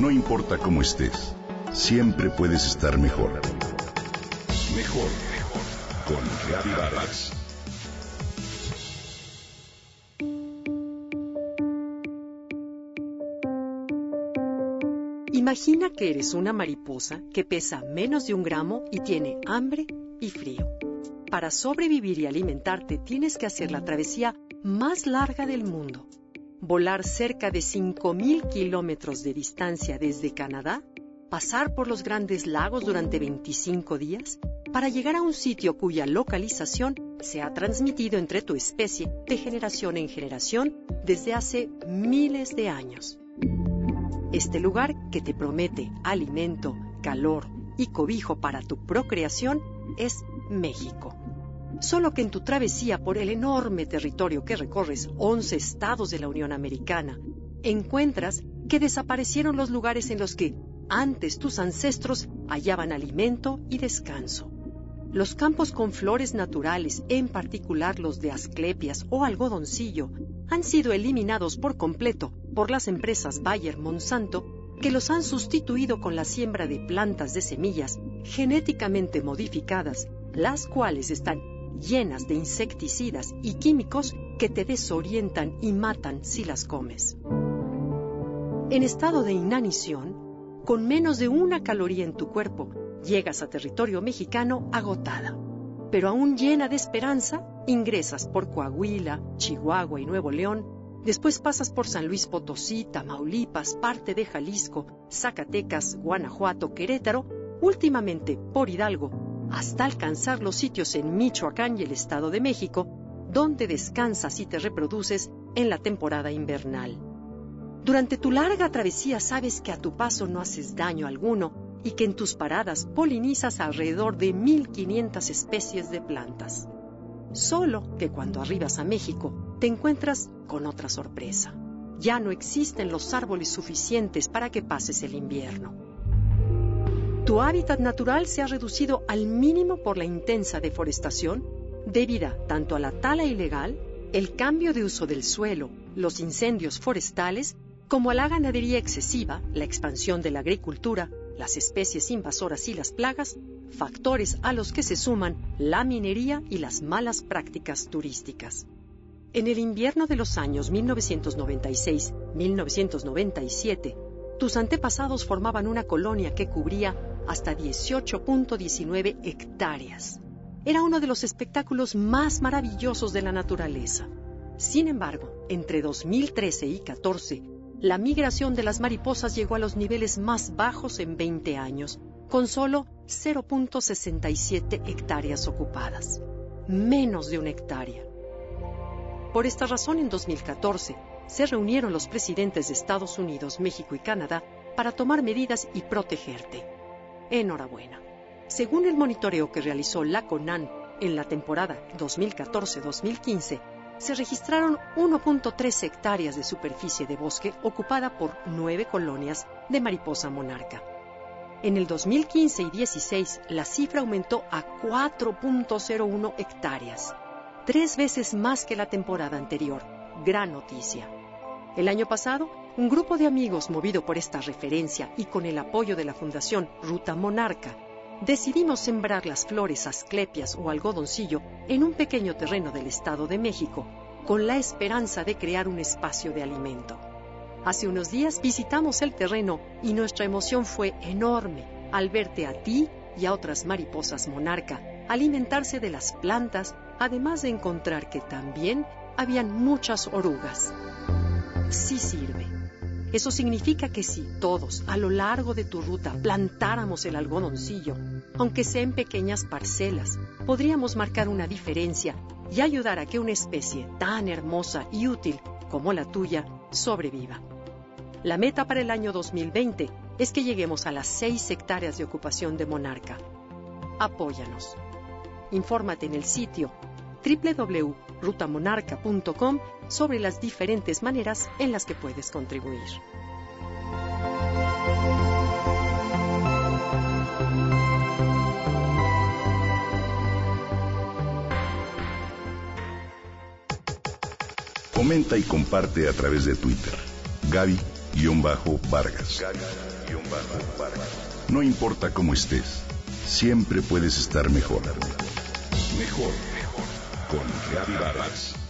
No importa cómo estés, siempre puedes estar mejor. Mejor, mejor. Con Reavivadas. Imagina que eres una mariposa que pesa menos de un gramo y tiene hambre y frío. Para sobrevivir y alimentarte tienes que hacer la travesía más larga del mundo. Volar cerca de 5.000 kilómetros de distancia desde Canadá, pasar por los grandes lagos durante 25 días, para llegar a un sitio cuya localización se ha transmitido entre tu especie de generación en generación desde hace miles de años. Este lugar que te promete alimento, calor y cobijo para tu procreación es México. Solo que en tu travesía por el enorme territorio que recorres 11 estados de la Unión Americana, encuentras que desaparecieron los lugares en los que antes tus ancestros hallaban alimento y descanso. Los campos con flores naturales, en particular los de asclepias o algodoncillo, han sido eliminados por completo por las empresas Bayer Monsanto que los han sustituido con la siembra de plantas de semillas genéticamente modificadas las cuales están llenas de insecticidas y químicos que te desorientan y matan si las comes. En estado de inanición, con menos de una caloría en tu cuerpo, llegas a territorio mexicano agotada. Pero aún llena de esperanza, ingresas por Coahuila, Chihuahua y Nuevo León, después pasas por San Luis Potosí, Tamaulipas, parte de Jalisco, Zacatecas, Guanajuato, Querétaro, últimamente por Hidalgo, hasta alcanzar los sitios en Michoacán y el Estado de México, donde descansas y te reproduces en la temporada invernal. Durante tu larga travesía sabes que a tu paso no haces daño alguno y que en tus paradas polinizas alrededor de 1500 especies de plantas. Solo que cuando arribas a México te encuentras con otra sorpresa. Ya no existen los árboles suficientes para que pases el invierno. Tu hábitat natural se ha reducido al mínimo por la intensa deforestación debida tanto a la tala ilegal, el cambio de uso del suelo, los incendios forestales, como a la ganadería excesiva, la expansión de la agricultura, las especies invasoras y las plagas, factores a los que se suman la minería y las malas prácticas turísticas. En el invierno de los años 1996-1997, tus antepasados formaban una colonia que cubría hasta 18.19 hectáreas. Era uno de los espectáculos más maravillosos de la naturaleza. Sin embargo, entre 2013 y 14, la migración de las mariposas llegó a los niveles más bajos en 20 años, con solo 0.67 hectáreas ocupadas, menos de una hectárea. Por esta razón, en 2014, se reunieron los presidentes de Estados Unidos, México y Canadá para tomar medidas y protegerte. Enhorabuena. Según el monitoreo que realizó la CONAN en la temporada 2014-2015, se registraron 1.3 hectáreas de superficie de bosque ocupada por nueve colonias de mariposa monarca. En el 2015 y 16 la cifra aumentó a 4.01 hectáreas, tres veces más que la temporada anterior. Gran noticia. El año pasado, un grupo de amigos movido por esta referencia y con el apoyo de la Fundación Ruta Monarca, decidimos sembrar las flores asclepias o algodoncillo en un pequeño terreno del Estado de México, con la esperanza de crear un espacio de alimento. Hace unos días visitamos el terreno y nuestra emoción fue enorme al verte a ti y a otras mariposas monarca alimentarse de las plantas, además de encontrar que también habían muchas orugas sí sirve. Eso significa que si todos a lo largo de tu ruta plantáramos el algodoncillo, aunque sea en pequeñas parcelas, podríamos marcar una diferencia y ayudar a que una especie tan hermosa y útil como la tuya sobreviva. La meta para el año 2020 es que lleguemos a las 6 hectáreas de ocupación de Monarca. Apóyanos. Infórmate en el sitio www.rutamonarca.com sobre las diferentes maneras en las que puedes contribuir. Comenta y comparte a través de Twitter. Gaby Gaby-Vargas. No importa cómo estés, siempre puedes estar. Mejor, mejor. Con Gaby Vargas.